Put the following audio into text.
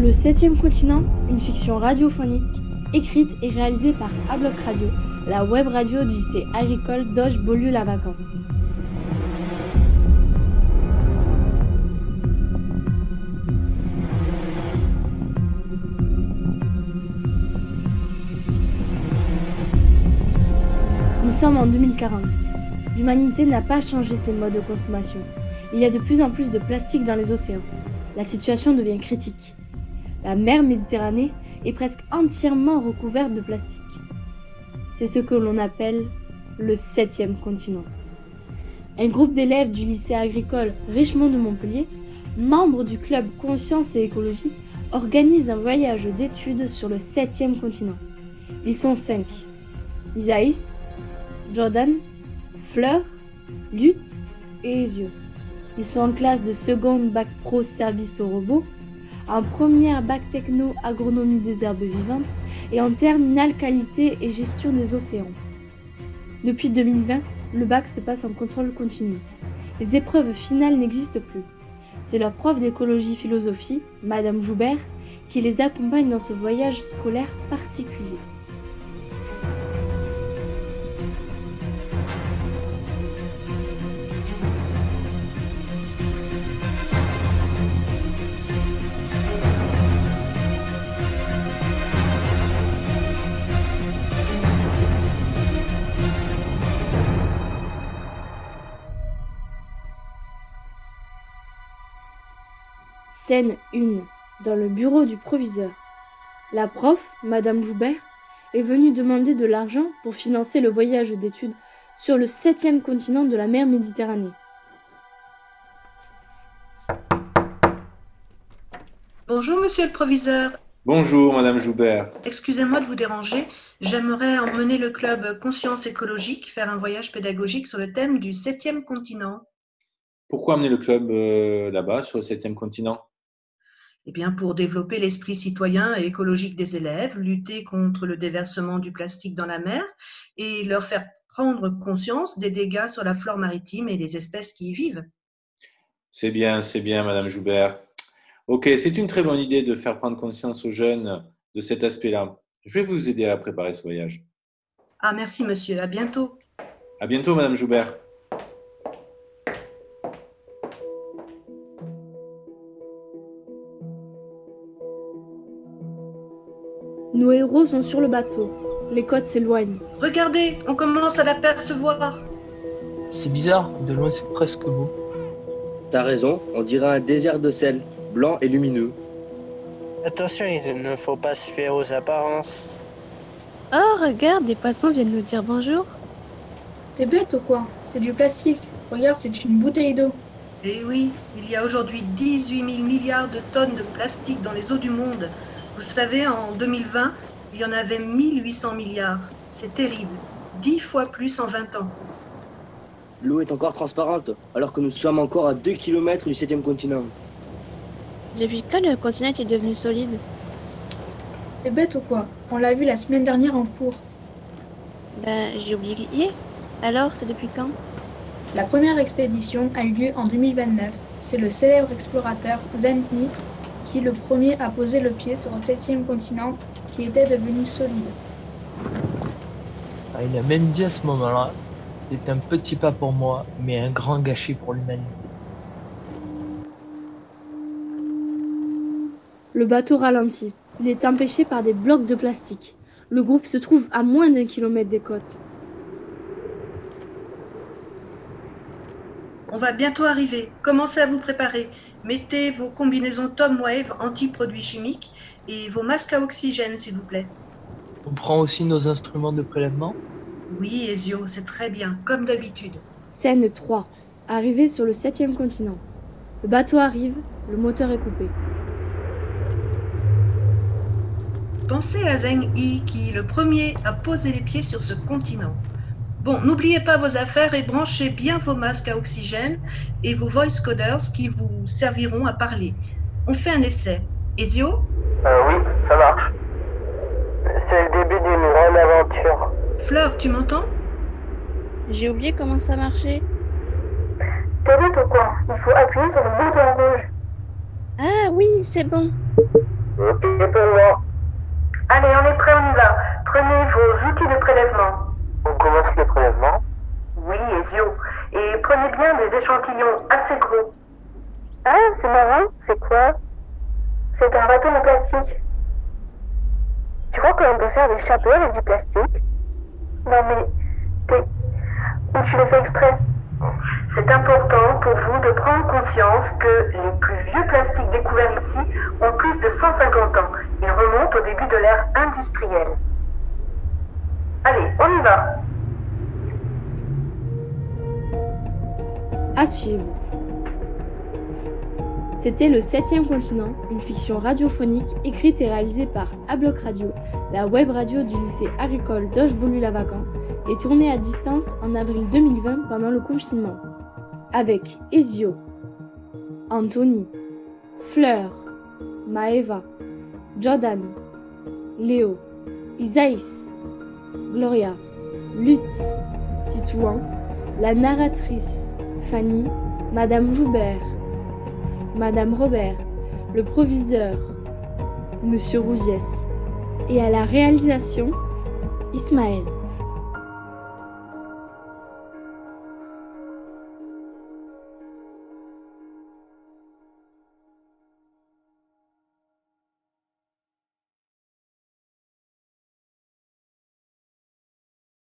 Le septième continent, une fiction radiophonique, écrite et réalisée par Abloc Radio, la web radio du lycée agricole d'Auge Beaulieu-Lavacan. Nous sommes en 2040. L'humanité n'a pas changé ses modes de consommation. Il y a de plus en plus de plastique dans les océans. La situation devient critique. La mer Méditerranée est presque entièrement recouverte de plastique. C'est ce que l'on appelle le septième continent. Un groupe d'élèves du lycée agricole Richemont de Montpellier, membres du club Conscience et Écologie, organise un voyage d'études sur le septième continent. Ils sont cinq. Isaïs, Jordan, Fleur, Lutte et Ezio. Ils sont en classe de seconde bac pro service au robot, en première bac techno agronomie des herbes vivantes et en terminale qualité et gestion des océans. Depuis 2020, le bac se passe en contrôle continu. Les épreuves finales n'existent plus. C'est leur prof d'écologie philosophie, Madame Joubert, qui les accompagne dans ce voyage scolaire particulier. Scène 1. Dans le bureau du proviseur. La prof, Madame Joubert, est venue demander de l'argent pour financer le voyage d'études sur le septième continent de la mer Méditerranée. Bonjour, monsieur le proviseur. Bonjour, Madame Joubert. Excusez-moi de vous déranger. J'aimerais emmener le club Conscience écologique faire un voyage pédagogique sur le thème du septième continent. Pourquoi amener le club euh, là-bas, sur le septième continent? Eh bien, pour développer l'esprit citoyen et écologique des élèves, lutter contre le déversement du plastique dans la mer et leur faire prendre conscience des dégâts sur la flore maritime et les espèces qui y vivent. C'est bien, c'est bien, Madame Joubert. Ok, c'est une très bonne idée de faire prendre conscience aux jeunes de cet aspect-là. Je vais vous aider à préparer ce voyage. Ah, merci, monsieur. À bientôt. À bientôt, Madame Joubert. Nos héros sont sur le bateau. Les côtes s'éloignent. Regardez, on commence à l'apercevoir. C'est bizarre, de loin c'est presque beau. T'as raison, on dirait un désert de sel, blanc et lumineux. Attention, il ne faut pas se fier aux apparences. Oh, regarde, des poissons viennent nous dire bonjour. T'es bête ou quoi? C'est du plastique. Regarde, c'est une bouteille d'eau. Eh oui, il y a aujourd'hui 18 000 milliards de tonnes de plastique dans les eaux du monde. Vous savez, en 2020, il y en avait 1800 milliards. C'est terrible. 10 fois plus en 20 ans. L'eau est encore transparente, alors que nous sommes encore à 2 km du septième continent. Depuis quand le continent est devenu solide? T'es bête ou quoi? On l'a vu la semaine dernière en cours. Ben, j'ai oublié. Alors, c'est depuis quand? La première expédition a eu lieu en 2029. C'est le célèbre explorateur Yi qui le premier a posé le pied sur le septième continent qui était devenu solide. Ah, il a même dit à ce moment-là, c'est un petit pas pour moi, mais un grand gâchis pour l'humanité. Le bateau ralentit. Il est empêché par des blocs de plastique. Le groupe se trouve à moins d'un kilomètre des côtes. On va bientôt arriver. Commencez à vous préparer. Mettez vos combinaisons Tom Wave anti-produits chimiques et vos masques à oxygène, s'il vous plaît. On prend aussi nos instruments de prélèvement Oui, Ezio, c'est très bien, comme d'habitude. Scène 3. Arrivé sur le septième continent. Le bateau arrive, le moteur est coupé. Pensez à Zheng Yi qui, le premier, a posé les pieds sur ce continent. Bon, n'oubliez pas vos affaires et branchez bien vos masques à oxygène et vos voice coders qui vous serviront à parler. On fait un essai. Ezio? Euh, oui, ça marche. C'est le début d'une grande aventure. Fleur, tu m'entends? J'ai oublié comment ça marchait. T'es ou quoi Il faut appuyer sur le bouton rouge. Ah oui, c'est bon. Ok pour moi. Allez, on est prêt, on y va. Prenez vos outils de prélèvement. On commence les prélèvements Oui, Ezio. Et des échantillons assez gros. Ah, c'est marrant. C'est quoi? C'est un bâton en plastique. Tu crois qu'on peut faire des chapeaux avec du plastique? Non mais... t'es- Ou tu le fais exprès? C'est important pour vous de prendre conscience que les plus vieux plastiques découverts ici ont plus de 150 ans. Ils remontent au début de l'ère industrielle. À suivre. C'était Le Septième Continent, une fiction radiophonique écrite et réalisée par Abloc Radio, la web radio du lycée agricole d'Auge-Beaulieu-Lavacan, et tournée à distance en avril 2020 pendant le confinement. Avec Ezio, Anthony, Fleur, Maeva, Jordan, Léo, Isaïs, Gloria, Lutz, Titouan, la narratrice, Fanny, Madame Joubert, Madame Robert, le proviseur, Monsieur Rougiès, et à la réalisation, Ismaël.